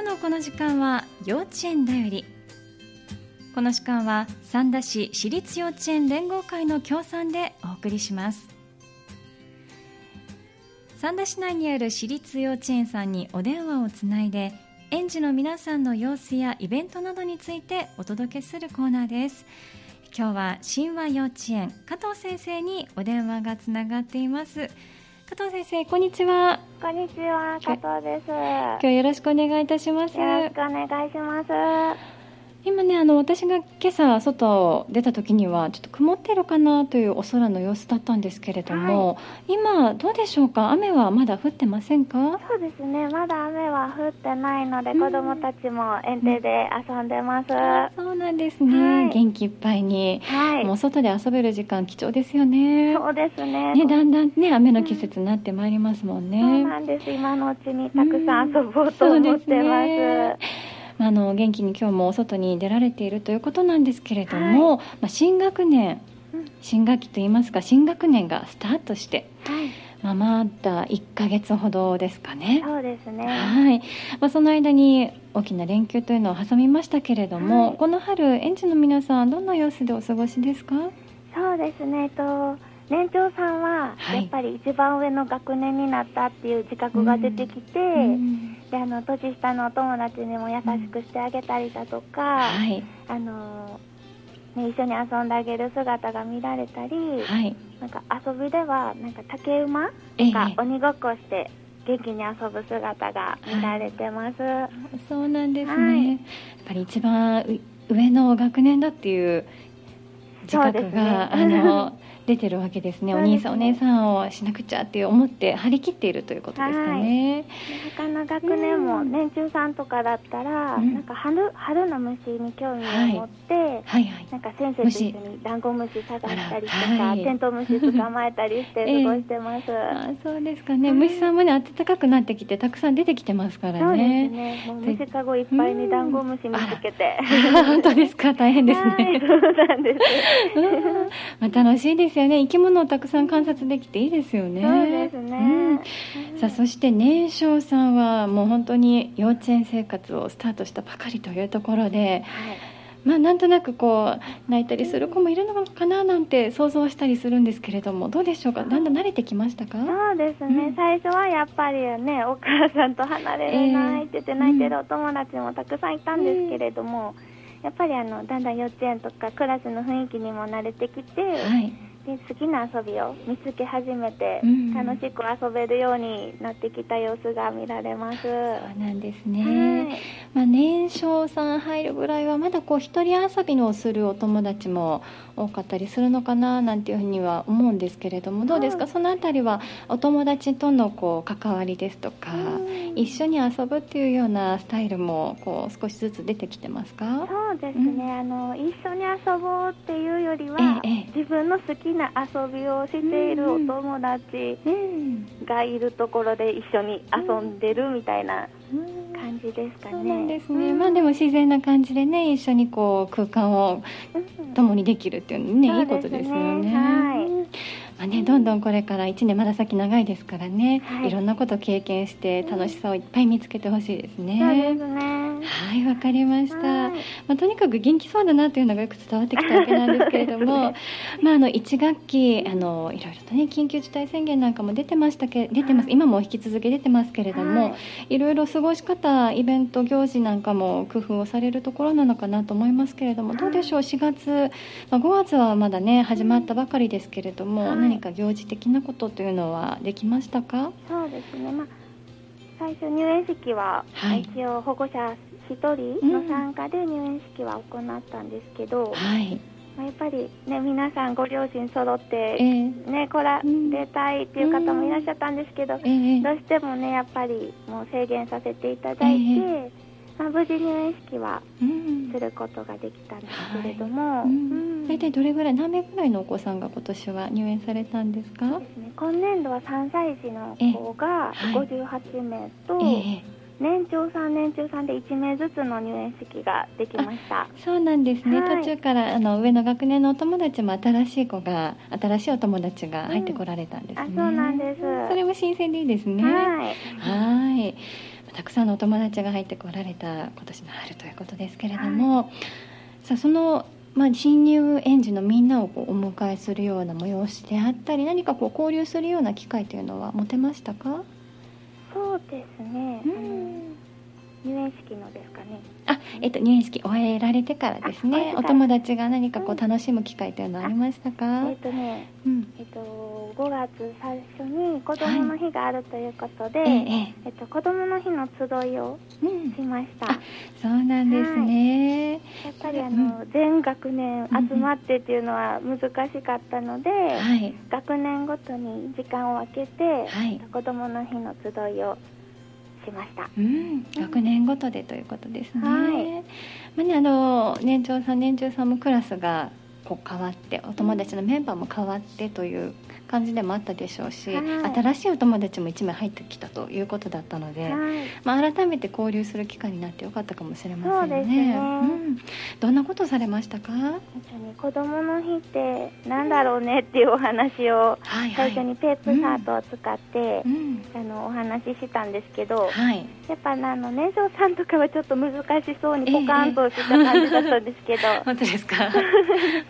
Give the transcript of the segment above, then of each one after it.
今日のこの時間は幼稚園だより。この時間は三田市私立幼稚園連合会の協賛でお送りします。三田市内にある私立幼稚園さんにお電話をつないで園児の皆さんの様子やイベントなどについてお届けするコーナーです。今日は神話幼稚園加藤先生にお電話がつながっています。加藤先生こんにちは。こんにちは加藤です。今日よろしくお願いいたします。よろしくお願いします今ねあの私が今朝外出た時にはちょっと曇ってるかなというお空の様子だったんですけれども、はい、今どうでしょうか？雨はまだ降ってませんか？そうですね。まだ雨は降ってないので、うん、子供たちも園庭で遊んでます、うん、そうなんですね、はい、元気いっぱいに、はい、もう外で遊べる時間貴重ですよね。そうですね。ねだんだんね雨の季節になってまいりますもんね、そうなんです。今のうちにたくさん遊ぼうと思ってます、あの元気に今日もお外に出られているということなんですけれども、はい、まあ、新学年新学期といいますか新学年がスタートして、はい、まあ、まだ1か月ほどですかね。そうですね。はい。まあ、その間に大きな連休というのを挟みましたけれども、はい、この春園児の皆さんどんな様子でお過ごしですか？そうですね、えっと年長さんはやっぱり一番上の学年になったっていう自覚が出てきて、であの年下のお友達にも優しくしてあげたりだとか、はい、あのね、一緒に遊んであげる姿が見られたり、はい、なんか遊びではなんか竹馬とか鬼ごっこして元気に遊ぶ姿が見られてます、はい、そうなんですね、はい、やっぱり一番上の学年だっていう自覚が、ね、あの 出てるわけですね、お兄さん、お姉さんをしなくちゃって思って張り切っているということですかね。他の学年も年中さんとかだったら、うん、なんか春春の虫に興味を持って、はい。はいはい、なんか先生と一緒にダンゴムシ探したりとか、はい、テントウムシ捕まえたりして過ごしてます。えー、あそうですかね、虫さんもね暖かくなってきてたくさん出てきてますからね。そうですね。虫かごいっぱいにダンゴムシ見つけて。本当ですか？大変ですね。そうなんです。まあ楽しいですよね。生き物をたくさん観察できていいですよね。そうですね、うん、さあそして年少さんはもう本当に幼稚園生活をスタートしたばかりというところで、はい。まあ、なんとなくこう泣いたりする子もいるのかななんて想像したりするんですけれどもどうでしょうか？だんだん慣れてきましたか？そうですね、うん、最初はやっぱりねお母さんと離れれないって言って泣いてるお友達もたくさんいたんですけれども、うん、やっぱりあのだんだん幼稚園とかクラスの雰囲気にも慣れてきて、はいで好きな遊びを見つけ始めて、うん、楽しく遊べるようになってきた様子が見られます。そうなんですね、はい、まあ、年少さん入るぐらいはまだこう一人遊びのをするお友達も多かったりするのかななんていうふうには思うんですけれどもどうですか、そのあたりはお友達とのこう関わりですとか、一緒に遊ぶっていうようなスタイルもこう少しずつ出てきてますか？そうですね、うん、あの一緒に遊ぼうっていうよりは、ええ、自分の好きな遊びをしているお友達がいるところで一緒に遊んでるみたいな感じですかね。そうなんですね。まあでも自然な感じでね一緒にこう空間を共にできるっていうのね、いいことですよね。はい。まあね、どんどんこれから1年まだ先長いですからね、はい、いろんなこと経験して楽しさをいっぱい見つけてほしいですね。そうですねはいわかりました、まあ、とにかく元気そうだなというのがよく伝わってきたわけなんですけれども まああの1学期あのいろいろとね緊急事態宣言なんかも出てましたけ出てます。今も引き続き出てますけれども、はい、いろいろ過ごし方イベント行事なんかも工夫をされるところなのかなと思いますけれどもどうでしょう？4月、まあ、5月はまだね始まったばかりですけれども、はい、何か行事的なことというのはできましたか？そうですね、まあ最初入園式は、一応保護者1人の参加で入園式は行ったんですけど、はい、まあ、やっぱり、ね、皆さんご両親揃って、ね来られたいっていう方もいらっしゃったんですけど、どうしてもねやっぱりもう制限させていただいて、まあ、無事入園式はすることができたんですけれども、大体どれぐらい何名ぐらいのお子さんが今年は入園されたんですか？ね、今年度は3歳児の子が58名と、えー年長3年中3で1名ずつの入園式ができました。そうなんですね、はい、途中からあの上の学年のお友達も新しい子が新しいお友達が入ってこられたんですね、うん、あそうなんです。それも新鮮でいいですね。はい。たくさんのお友達が入ってこられた今年の春ということですけれども、はい、さあそのまあ、新入園児のみんなをこうお迎えするような催しであったり何かこう交流するような機会というのは持てましたか？そうですね、うん、入園式のですかね。あ、えっと、入園式終えられてからですね。お友達が何かこう楽しむ機会というのはありましたか、えっとね、うん、えっと、5月最初に子供の日があるということで、はい、ええ。っと、子供の日の集いをしました、うん、そうなんですね、はい、やっぱりあの、うん、全学年集まってっていうのは難しかったので、はい、学年ごとに時間を空けて、はい、子供の日の集いをしました。うん、学年ごとでということですね。はい、まあねあの年長さん年中さんもクラスがこう変わってお友達のメンバーも変わってという感じでもあったでしょうし、はい、新しいお友達も1名入ってきたということだったので、はい、まあ、改めて交流する機会になってよかったかもしれませんね。ね。うん、どんなことされましたか？子供の日ってなんだろうねっていうお話を最初にテープサートを使って、うん、あのお話ししたんですけど、はい、やっぱあの年少さんとかはちょっと難しそうにポカンとした感じだったんですけど、えー、本当ですか、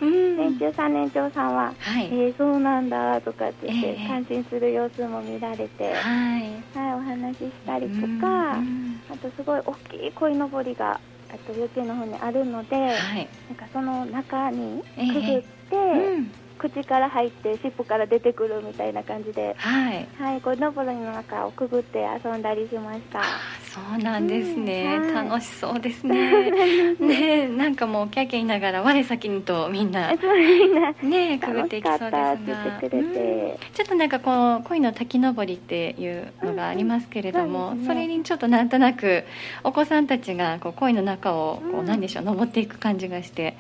年中さん年長さんは、はい、えー、そうなんだとかって言って感心する様子も見られて、はい、はい、お話ししたりとか、あとすごい大きい鯉のぼりがあと幼稚園の方にあるので、はい、なんかその中にくぐって、えーうん口から入って尻尾から出てくるみたいな感じで、はい、はい、こうのぼりの中をくぐって遊んだりしました。そうなんですね、うんはい、楽しそうですね。ね、なんかもうキャキャ言いながら我先にとみんな ねくぐっていきそうですが、うん、ちょっとなんかこう恋の滝登りっていうのがありますけれども、うんそね、それにちょっとなんとなくお子さんたちがこう恋の中をこうなんでしょう登っていく感じがして。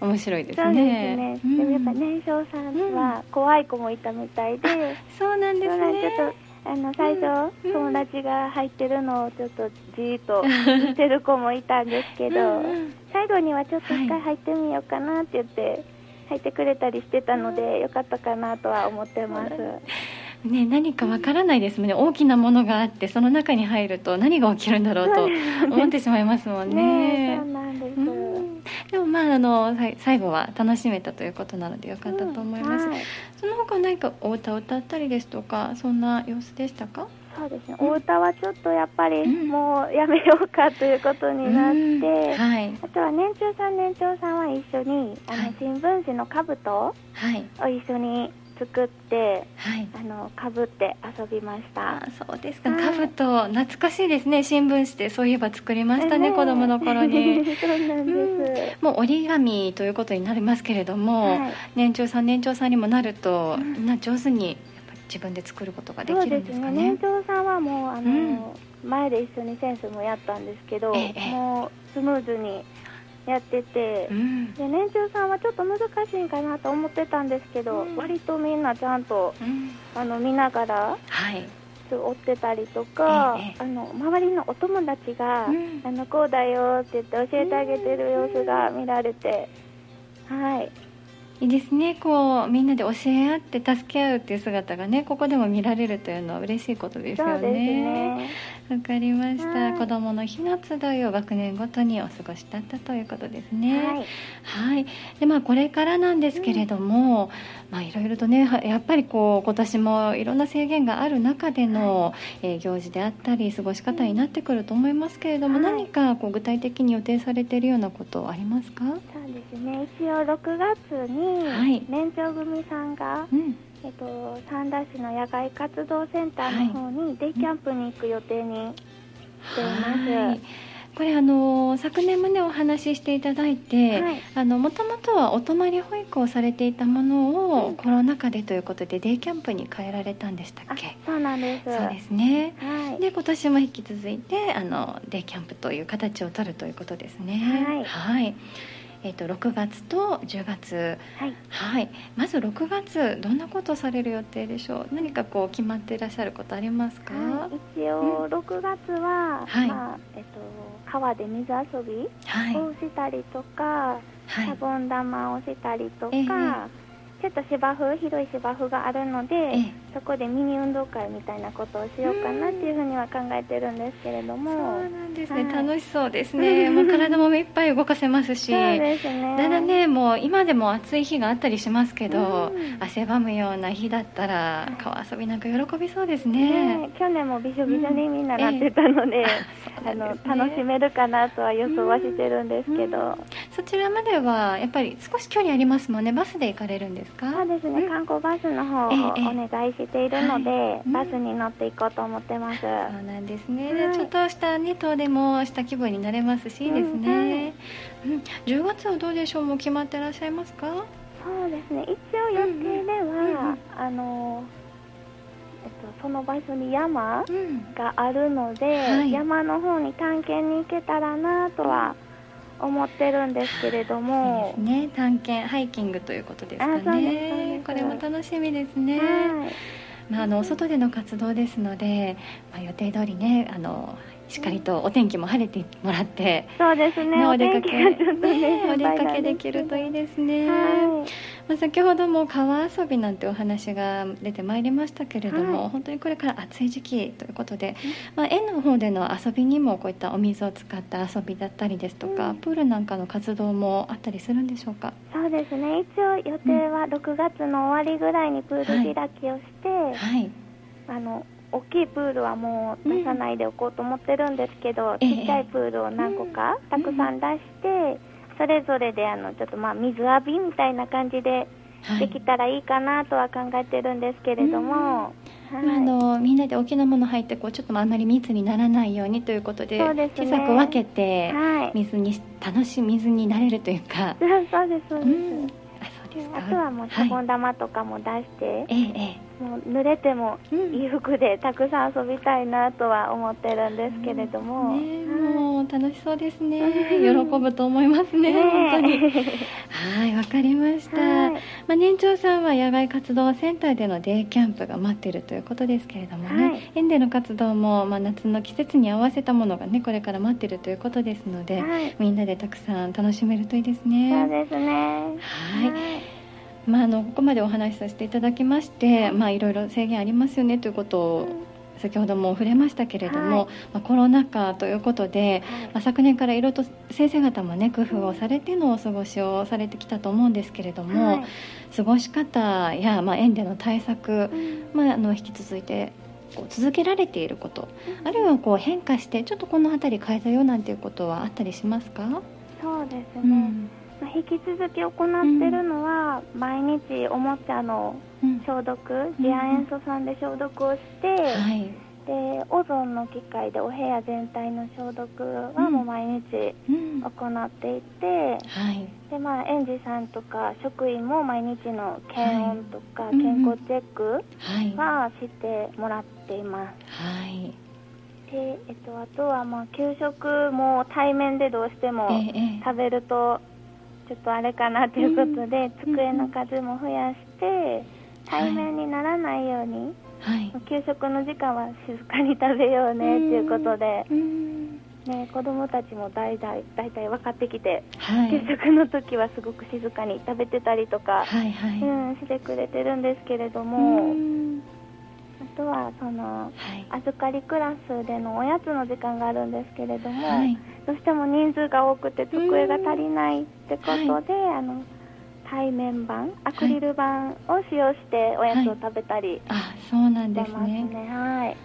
面白いですね。そうですね。でもやっぱ年少さんは怖い子もいたみたいで、そうなんですね。ちょっとあの最初、友達が入ってるのをちょっとじーっと見てる子もいたんですけど、最後にはちょっと一回入ってみようかなって言って、入ってくれたりしてたので、よかったかなとは思ってます。ね、何かわからないですもんね、大きなものがあってその中に入ると何が起きるんだろうと思ってしまいますもんね。ねそうなんです、うんでもまああの最後は楽しめたということなのでよかったと思います、うんはい、その他何かお歌を歌ったりですとかそんな様子でしたか？そうですね、お歌はちょっとやっぱりもうやめようかということになって、うん。はい、あとは年中さん年長さんは一緒にあの新聞紙の兜を一緒に作って、はい、あのかぶって遊びました。あそうですか、かぶと懐かしいですね。新聞紙でそういえば作りましたね、ね、子供の頃に。そうなんです、うん、もう折り紙ということになりますけれども、はい、年長さん年長さんにもなると、うん、みんな上手に自分で作ることができるんですかね、ね、年長さんはもうあの、うん、前で一緒に先生もやったんですけど、ええ、もうスムーズにやってて、うん、で年中さんはちょっと難しいんかなと思ってたんですけど、うん、割とみんなちゃんと、うん、あの見ながら、はい、追ってたりとか、ええ、あの周りのお友達が、あのこうだよって言って教えてあげてる様子が見られて、はい。いいですね。こうみんなで教え合って助け合うっていう姿がねここでも見られるというのは嬉しいことですよね。わ、ね、かりました、はい、子どもの日の集いを学年ごとにお過ごしだったということですね。はい、はい、でまあこれからなんですけれども、うん、まあいろいろとねやっぱりこう今年もいろんな制限がある中での、はい、えー、行事であったり過ごし方になってくると思いますけれども、何かこう具体的に予定されているようなことありますか？そうですね。一応6月にはい、年長組さんが、うん、えっと、三田市の野外活動センターの方にデイキャンプに行く予定にしています。はい。これあの昨年もねお話ししていただいて、はい、あのもともとはお泊まり保育をされていたものを、うん、コロナ禍でということでデイキャンプに変えられたんでしたっけ？そうなんです。そうですね、はい、で今年も引き続いてあのデイキャンプという形を取るということですね。はい、はいえーと、6月と10月、はい、はい、まず6月どんなことされる予定でしょう？何かこう決まっていらっしゃることありますか、はい、一応6月は、うん、まあえっ、ー、と、川で水遊びをしたりとか、はい、シャボン玉をしたりとか、えー、ちょっと芝生広い芝生があるので、そこでミニ運動会みたいなことをしようかなっていうふうには考えてるんですけれども。そうなんですね、はい、楽しそうですね。もう体もいっぱい動かせますし。そうですね。だんだんねもう今でも暑い日があったりしますけど、汗ばむような日だったら川遊びなんか喜びそうですね、ね、去年もびしょびしょにみんななってたので、うん。えー、あの楽しめるかなとは予想はしてるんですけど、そちらまではやっぱり少し距離ありますもんね。バスで行かれるんですか？そうですね、観光バスの方をお願いしているので、はい、バスに乗っていこうと思ってます、そうなんですね、はい、ちょっとしたね遠出もした気分になれますしいいですね、うん、うん、10月はどうでしょう？もう決まってらっしゃいますか？そうですね。一応予定では、うんうん、あのえっと、その場所に山があるので、うんはい、山の方に探検に行けたらなとは思ってるんですけれども、いいね。探検ハイキングということですかね。これも楽しみですね、はい。まあ、あの外での活動ですので、まあ、予定通りねあのしっかりとお天気も晴れてもらって、そうですね。お出かけ、ね、お出かけできるといいですね。はい、まあ先ほども川遊びなんてお話が出てまいりましたけれども、はい、本当にこれから暑い時期ということで、まあ園の方での遊びにもこういったお水を使った遊びだったりですとか、うん、プールなんかの活動もあったりするんでしょうか？そうですね。一応予定は6月の終わりぐらいにプール開きをして、はい、はい、あの大きいプールはもう出さないでおこうと思ってるんですけど、うん、ちっちゃいプールを何個かたくさん出して、それぞれであのちょっとまあ水浴びみたいな感じでできたらいいかなとは考えてるんですけれども、はい、あのみんなで大きなもの入ってこうちょっとあんまり密にならないようにということで、ね、小さく分けて水に、楽しい水になれるというか。そうですそうです、うん。あとはもうシャボン玉とかも出して、はい、ええもう濡れてもいい服でたくさん遊びたいなとは思ってるんですけれども、ね、もう楽しそうですね。喜ぶと思いますね、ね、本当に。はいわかりました、はい、まあ、年長さんは野外活動センターでのデイキャンプが待ってるということですけれどもね、はい、園での活動も、まあ、夏の季節に合わせたものがねこれから待ってるということですので、はい、みんなでたくさん楽しめるといいですね。そうですね。はいまあ、あのここまでお話しさせていただきまして、まあ、いろいろ制限ありますよねということを先ほども触れましたけれども、はい、まあ、コロナ禍ということで、はい、まあ、昨年からいろいろと先生方もね工夫をされてのお過ごしをされてきたと思うんですけれども、はい、過ごし方や、まあ、園での対策、まあ、あの引き続いてこう続けられていること、あるいはこう変化してちょっとこの辺り変えたよなんていうことはあったりしますか？そうですね、うん。まあ、引き続き行ってるのは、うん、毎日おもちゃの消毒、次亜塩素酸で消毒をして、はい、でオゾンの機械でお部屋全体の消毒はもう毎日行っていて、はい、でまあ、園児さんとか職員も毎日の検温とか健康チェックはしてもらっています。はい。でえっと、あとはまあ給食も対面でどうしても食べるとちょっとあれかなということで、うん、机の数も増やして、対面にならないように、はい、給食の時間は静かに食べようねということで、ね、子供たちも大体大体分かってきて、はい、給食の時はすごく静かに食べてたりとか、はいはい、うん、してくれてるんですけれども。あとはその、はい、預かりクラスでのおやつの時間があるんですけれども、はい、どうしても人数が多くて机が足りないってことで、はい、あの対面板アクリル板を使用しておやつを食べたり、あそうなんですね。はい。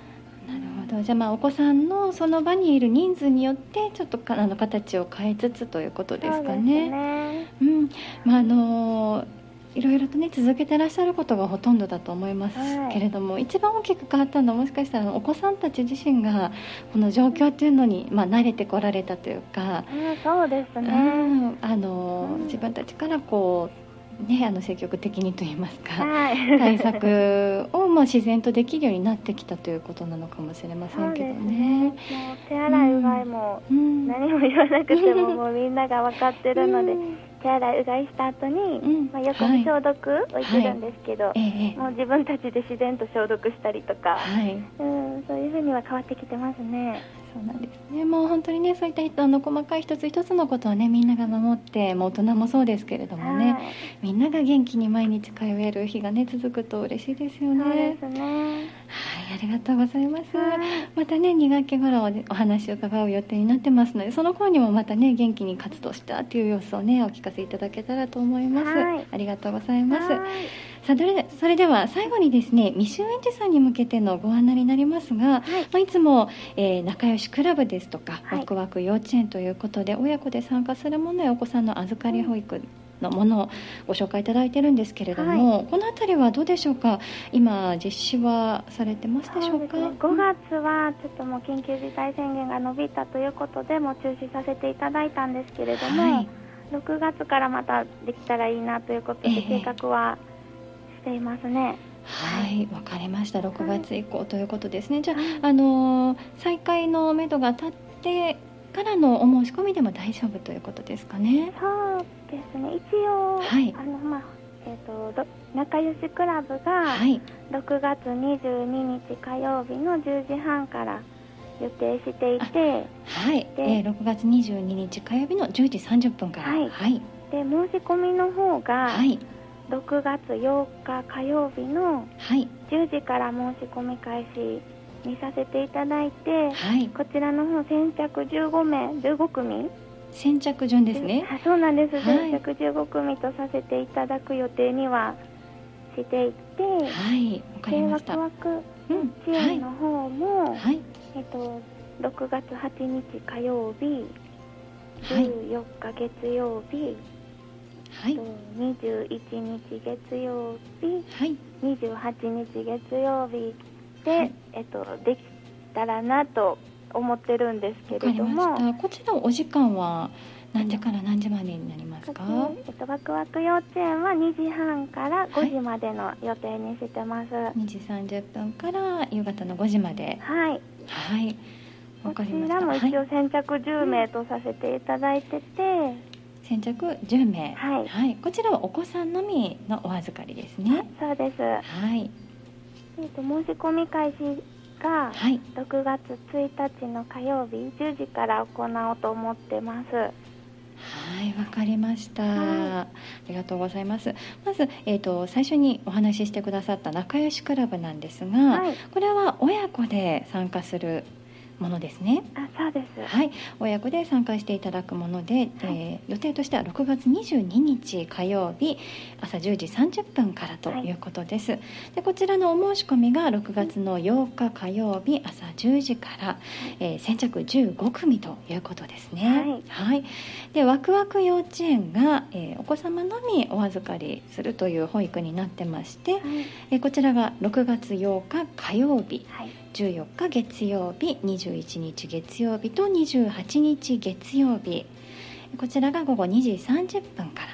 なるほど。じゃあまあお子さんのその場にいる人数によってちょっとあの形を変えつつということですかね。ね。うん。まああのいろいろとね続けてらっしゃることがほとんどだと思いますけれども、はい、一番大きく変わったのはもしかしたらお子さんたち自身がこの状況っていうのに、まあ、慣れてこられたというか、うん、そうですね、うん、あの、うん、自分たちからこうね、あの積極的にといいますか、はい、対策をもう自然とできるようになってきたということなのかもしれませんけどね。ね。手洗いうがいも何も言わなくても、もうみんなが分かってるので、手洗いうがいした後に、うん、まあ、よく消毒をしてるんですけど、はい、もう自分たちで自然と消毒したりとか、はい、うん、そういうふうには変わってきてますね。そうなんですねもう本当にねそういったあの細かい一つ一つのことをねみんなが守ってもう大人もそうですけれどもね、はい、みんなが元気に毎日通える日がね続くと嬉しいですよね。そうですねはい、ありがとうございます。またね、2学期頃お話を伺う予定になってますので、その頃にもまたね、元気に活動したっていう様子をね、お聞かせいただけたらと思います。ありがとうございます。さあそれでは最後にですね未就園児さんに向けてのご案内になりますが、はい。まあ、いつも、えー、仲良しクラブですとか、はい、ワクワク幼稚園ということで親子で参加するものやお子さんの預かり保育、のものをご紹介いただいてるんですけれども、はい、この辺りはどうでしょうか？今実施はされてますでしょうか？う、ね、5月はちょっともう緊急事態宣言が伸びたということでも中止させていただいたんですけれども、はい、6月からまたできたらいいなということで計画はしていますね。はい、わかりました。6月以降ということですね。じゃあ、あのー、再開のめどが立ってからのお申し込みでも大丈夫ということですかね。そうですね。一応、はい、あのまあえっ、ー、と仲良しクラブが6月22日火曜日の10時半から予定していて、はい。で、えー、6月22日火曜日の10時30分から。はい。はい、で申し込みの方が、はい。6月8日火曜日の10時から申し込み開始にさせていただいて、はい、こちらの方先着15名15組。先着順ですね。そうなんです、はい、先着15組とさせていただく予定にはしていてはい。わかりました。ワクワク支援の方も、はい、えっと6月8日火曜日14日月曜日、はい、21日月曜日、はい、28日月曜日で、はい、えっと、できたらなと思ってるんですけれども。こちらお時間は何時から何時までになりますか、えっと、ワクワク幼稚園は2時半から5時までの予定にしてます、はい、2時30分から夕方の5時まで。はい。はい。こちらも一応先着10名とさせていただいてて、はい先着10名、はい、はい、こちらはお子さんのみのお預かりですね。そうです。はい。えっ、と申し込み開始が6月1日の火曜日10時から行おうと思ってます。はい、わかりました、はい、ありがとうございます。まず、えっ、ー、と、最初にお話ししてくださった仲良しクラブなんですが、はい、これは親子で参加するものですね。あ、そうです。はい、親子で参加していただくもので、はい、えー、予定としては6月22日火曜日朝10時30分からということです。はい、で、こちらのお申し込みが6月の8日火曜日朝10時から、はい、えー、先着15組ということですね。はい。はい、で、ワクワク幼稚園が、えー、お子様のみお預かりするという保育になってまして、はい、えこちらが6月8日火曜日。はい14日月曜日21日月曜日と28日月曜日。こちらが午後2時30分から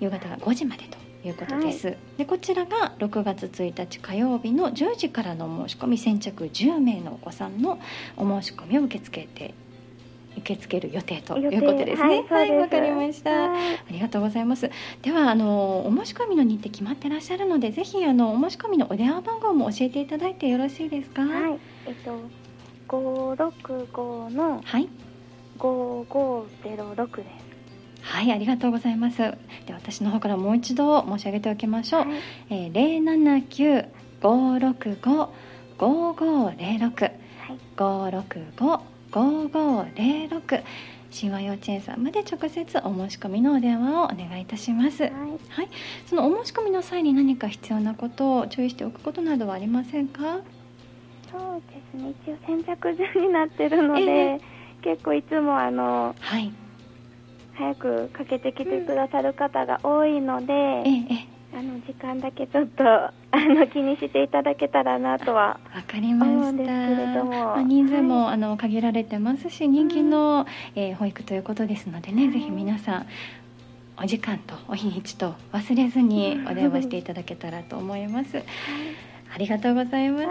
夕方5時までということです、はい、でこちらが6月1日火曜日の10時からの申し込み先着10名のお子さんのお申し込みを受け付けて受け付ける予定ということですね。はい、わ、はい、かりました、ありがとうございます。ではあのお申し込みの日程決まってらっしゃるので、ぜひあのお申し込みのお電話番号も教えていただいてよろしいですか？はい。えっと五六五のはい五五ゼロ六です。はい、ありがとうございます。で、私の方からもう一度申し上げておきましょう。はい、え零七九五六五五五零六五六五5506神話幼稚園さんまで直接お申し込みのお電話をお願いいたします、はい、はい、そのお申し込みの際に何か必要なことを注意しておくことなどはありませんか？そうですね。一応先着順になってるので、えー、結構いつもあの、はい、早くかけてきてくださる方が多いので、えー、あの時間だけちょっとあの気にしていただけたらなとはわかりましたけれども、まあ、人数も、はい、あの限られてますし人気の、えー、保育ということですのでね、はい、ぜひ皆さんお時間とお日にちと忘れずにお電話していただけたらと思います。はいありがとうございます。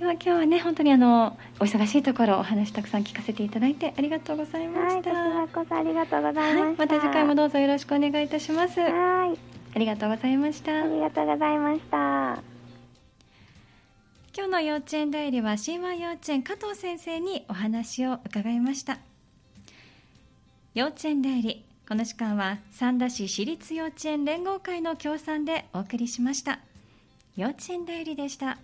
では今日はね本当にあのお忙しいところお話たくさん聞かせていただいてありがとうございました。はい、こそありがとうございました、はい。また次回もどうぞよろしくお願いいたします。はい。ありがとうございました。ありがとうございました。今日の幼稚園代理は神話幼稚園加藤先生にお話を伺いました。幼稚園代理この時間は三田市私立幼稚園連合会の協賛でお送りしました。幼稚園代理でした。